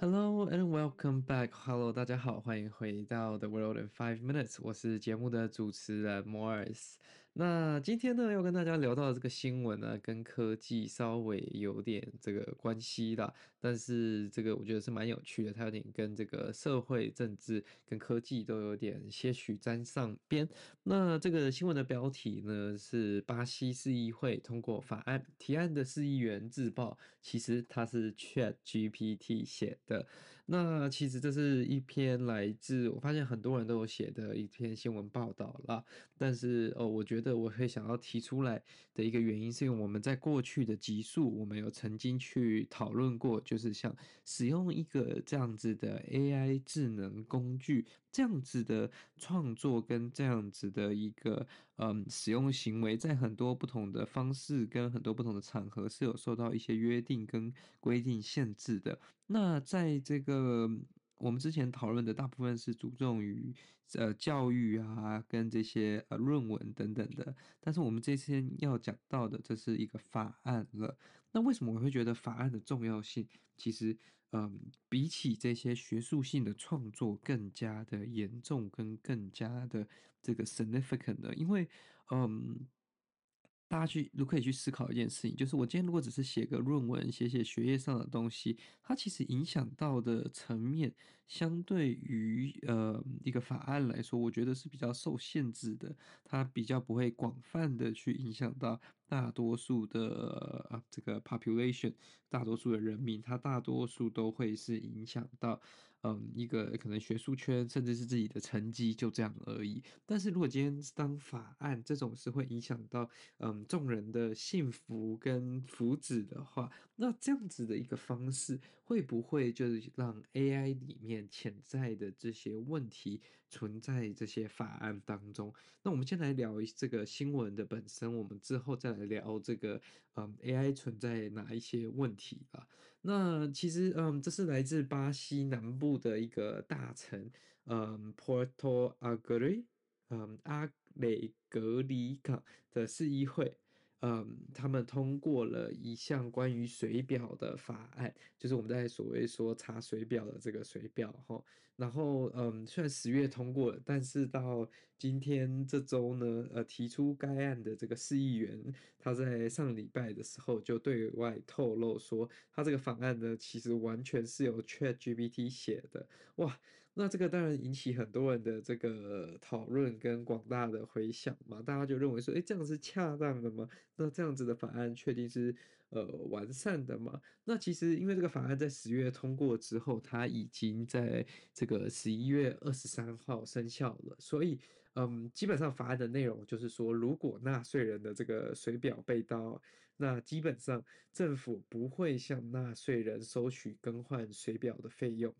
Hello and welcome back. Hello，大家好，欢迎回到 The World in Five Minutes。我是节目的主持人 Morris。那今天呢，要跟大家聊到的这个新闻呢，跟科技稍微有点这个关系啦。但是这个我觉得是蛮有趣的，它有点跟这个社会、政治跟科技都有点些许沾上边。那这个新闻的标题呢，是巴西市议会通过法案，提案的市议员自曝，其实他是 ChatGPT 写的。那其实这是一篇来自我发现很多人都有写的一篇新闻报道啦，但是哦，我觉得我会想要提出来的一个原因，是因为我们在过去的集数，我们有曾经去讨论过，就是像使用一个这样子的 AI 智能工具。这样子的创作跟这样子的一个嗯使用行为，在很多不同的方式跟很多不同的场合是有受到一些约定跟规定限制的。那在这个。我们之前讨论的大部分是注重于呃教育啊，跟这些呃论文等等的，但是我们这次要讲到的，这是一个法案了。那为什么我会觉得法案的重要性，其实嗯、比起这些学术性的创作更加的严重，跟更加的这个 significant 呢？因为嗯。大家去都可以去思考一件事情，就是我今天如果只是写个论文，写写学业上的东西，它其实影响到的层面，相对于呃一个法案来说，我觉得是比较受限制的，它比较不会广泛的去影响到。大多数的啊，这个 population，大多数的人民，他大多数都会是影响到，嗯，一个可能学术圈，甚至是自己的成绩，就这样而已。但是如果今天当法案这种是会影响到，嗯，众人的幸福跟福祉的话，那这样子的一个方式，会不会就是让 AI 里面潜在的这些问题存在这些法案当中？那我们先来聊这个新闻的本身，我们之后再来。聊这个嗯，AI 存在哪一些问题啊？那其实嗯，这是来自巴西南部的一个大城，嗯，Porto Alegre，嗯，阿雷格里港的市议会。嗯，他们通过了一项关于水表的法案，就是我们在所谓说查水表的这个水表哈。然后，嗯，虽然十月通过了，但是到今天这周呢，呃，提出该案的这个市议员，他在上礼拜的时候就对外透露说，他这个法案呢，其实完全是由 ChatGPT 写的。哇，那这个当然引起很多人的这个讨论跟广大的回响嘛，大家就认为说，诶，这样是恰当的吗？那这样子的法案确定是呃完善的吗？那其实因为这个法案在十月通过之后，它已经在这个十一月二十三号生效了，所以嗯，基本上法案的内容就是说，如果纳税人的这个水表被盗，那基本上政府不会向纳税人收取更换水表的费用。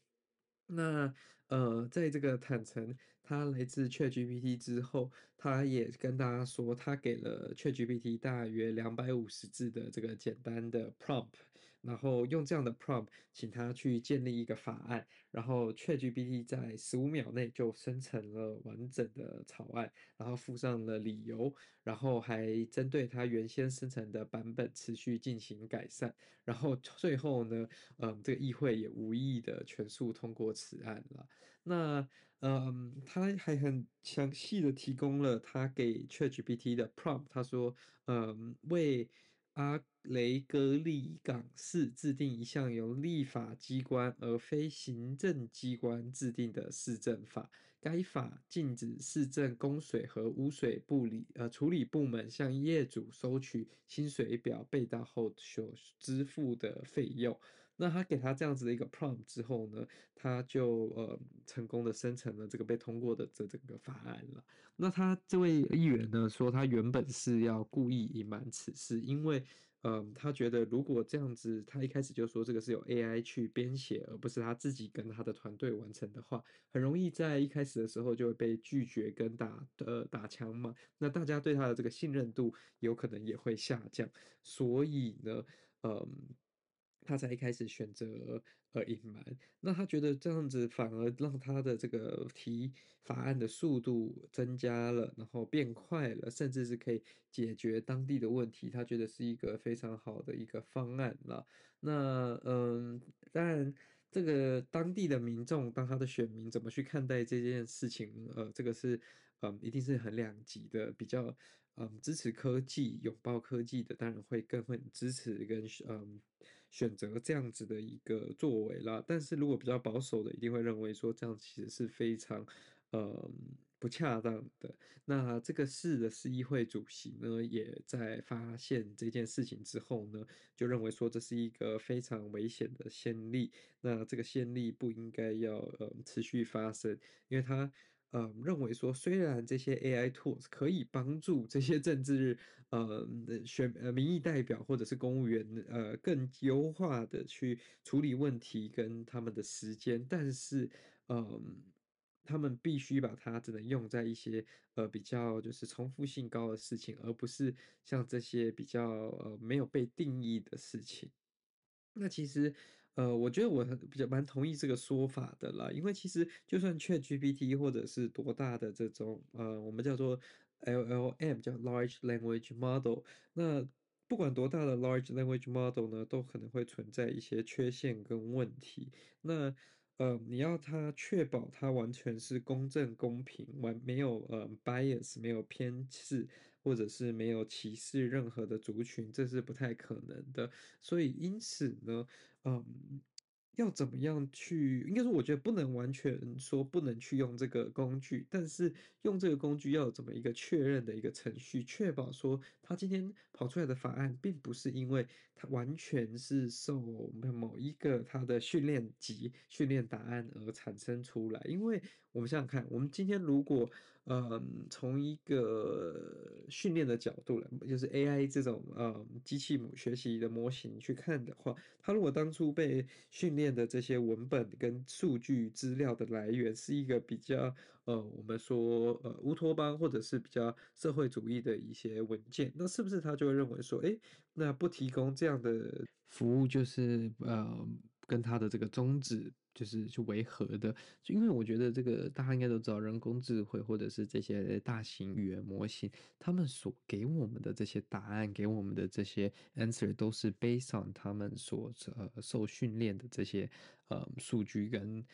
那呃，在这个坦诚他来自 ChatGPT 之后，他也跟大家说，他给了 ChatGPT 大约两百五十字的这个简单的 prompt，然后用这样的 prompt 请他去建立一个法案，然后 ChatGPT 在十五秒内就生成了完整的草案，然后附上了理由，然后还针对他原先生成的版本持续进行改善，然后最后呢，嗯，这个议会也无意的全数通过此案了。那，嗯，他还很详细的提供了他给 ChatGPT 的 prompt，他说，嗯，为阿雷戈利港市制定一项由立法机关而非行政机关制定的市政法。该法禁止市政供水和污水部理呃处理部门向业主收取新水表被盗后所支付的费用。那他给他这样子的一个 prompt 之后呢，他就呃成功的生成了这个被通过的这整个法案了。那他这位议员呢说，他原本是要故意隐瞒此事，因为。嗯，他觉得如果这样子，他一开始就说这个是由 AI 去编写，而不是他自己跟他的团队完成的话，很容易在一开始的时候就会被拒绝跟打呃打枪嘛。那大家对他的这个信任度有可能也会下降。所以呢，嗯。他才一开始选择呃隐瞒，那他觉得这样子反而让他的这个提法案的速度增加了，然后变快了，甚至是可以解决当地的问题。他觉得是一个非常好的一个方案了。那嗯，当然这个当地的民众，当他的选民怎么去看待这件事情？呃，这个是，嗯，一定是很两极的，比较，嗯，支持科技、拥抱科技的，当然会更会支持跟，嗯，选择这样子的一个作为啦。但是如果比较保守的，一定会认为说这样其实是非常，呃。不恰当的。那这个市的市议会主席呢，也在发现这件事情之后呢，就认为说这是一个非常危险的先例。那这个先例不应该要呃持续发生，因为他呃认为说，虽然这些 AI tools 可以帮助这些政治呃选呃民意代表或者是公务员呃更优化的去处理问题跟他们的时间，但是嗯。呃他们必须把它只能用在一些呃比较就是重复性高的事情，而不是像这些比较呃没有被定义的事情。那其实呃，我觉得我比较蛮同意这个说法的啦，因为其实就算 ChatGPT 或者是多大的这种呃我们叫做 LLM 叫 Large Language Model，那不管多大的 Large Language Model 呢，都可能会存在一些缺陷跟问题。那呃，你要它确保它完全是公正公平，完没有呃 bias，没有偏视，或者是没有歧视任何的族群，这是不太可能的。所以因此呢，嗯。要怎么样去？应该说，我觉得不能完全说不能去用这个工具，但是用这个工具要有怎么一个确认的一个程序，确保说他今天跑出来的法案，并不是因为他完全是受某一个他的训练集训练答案而产生出来。因为我们想想看，我们今天如果嗯从一个训练的角度来，就是 AI 这种嗯机器学习的模型去看的话，它如果当初被训练的这些文本跟数据资料的来源是一个比较呃，我们说呃乌托邦或者是比较社会主义的一些文件，那是不是他就会认为说，哎，那不提供这样的服务就是呃跟他的这个宗旨。就是去违和的，就因为我觉得这个大家应该都知道，人工智慧或者是这些大型语言模型，他们所给我们的这些答案，给我们的这些 answer 都是 based on 他们所呃受训练的这些呃数据跟。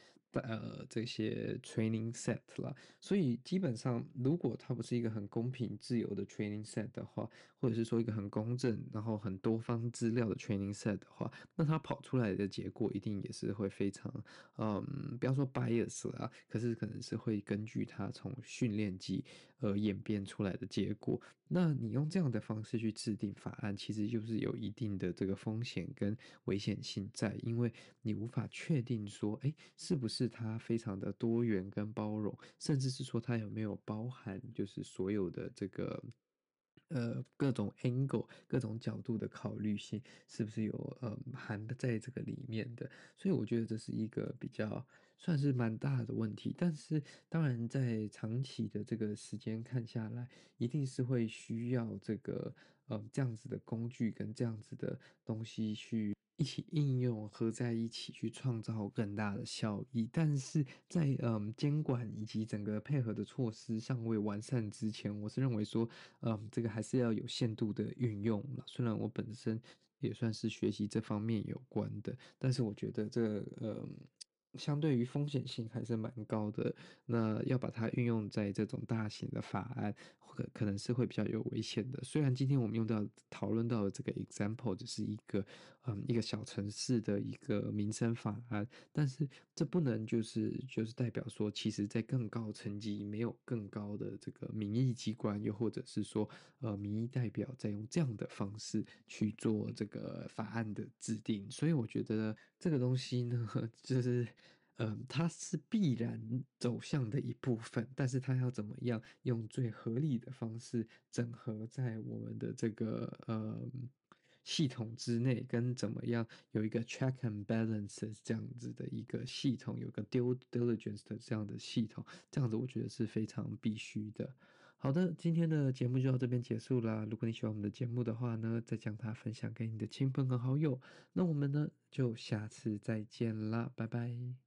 呃，这些 training set 啦，所以基本上，如果它不是一个很公平、自由的 training set 的话，或者是说一个很公正、然后很多方资料的 training set 的话，那它跑出来的结果一定也是会非常，嗯，不要说 bias 啊，可是可能是会根据它从训练集而演变出来的结果。那你用这样的方式去制定法案，其实就是有一定的这个风险跟危险性在，因为你无法确定说，诶，是不是它非常的多元跟包容，甚至是说它有没有包含就是所有的这个。呃，各种 angle、各种角度的考虑性，是不是有呃含在这个里面的？所以我觉得这是一个比较算是蛮大的问题。但是当然，在长期的这个时间看下来，一定是会需要这个呃这样子的工具跟这样子的东西去。一起应用合在一起去创造更大的效益，但是在嗯监管以及整个配合的措施尚未完善之前，我是认为说，嗯这个还是要有限度的运用了。虽然我本身也算是学习这方面有关的，但是我觉得这个嗯。相对于风险性还是蛮高的，那要把它运用在这种大型的法案，可可能是会比较有危险的。虽然今天我们用到讨论到的这个 example 只是一个嗯一个小城市的一个民生法案，但是这不能就是就是代表说，其实在更高层级没有更高的这个民意机关，又或者是说呃民意代表在用这样的方式去做这个法案的制定，所以我觉得这个东西呢，就是。嗯，它是必然走向的一部分，但是它要怎么样用最合理的方式整合在我们的这个呃系统之内，跟怎么样有一个 check and balances 这样子的一个系统，有个 due diligence 的这样的系统，这样子我觉得是非常必须的。好的，今天的节目就到这边结束啦。如果你喜欢我们的节目的话呢，再将它分享给你的亲朋和好友。那我们呢就下次再见啦，拜拜。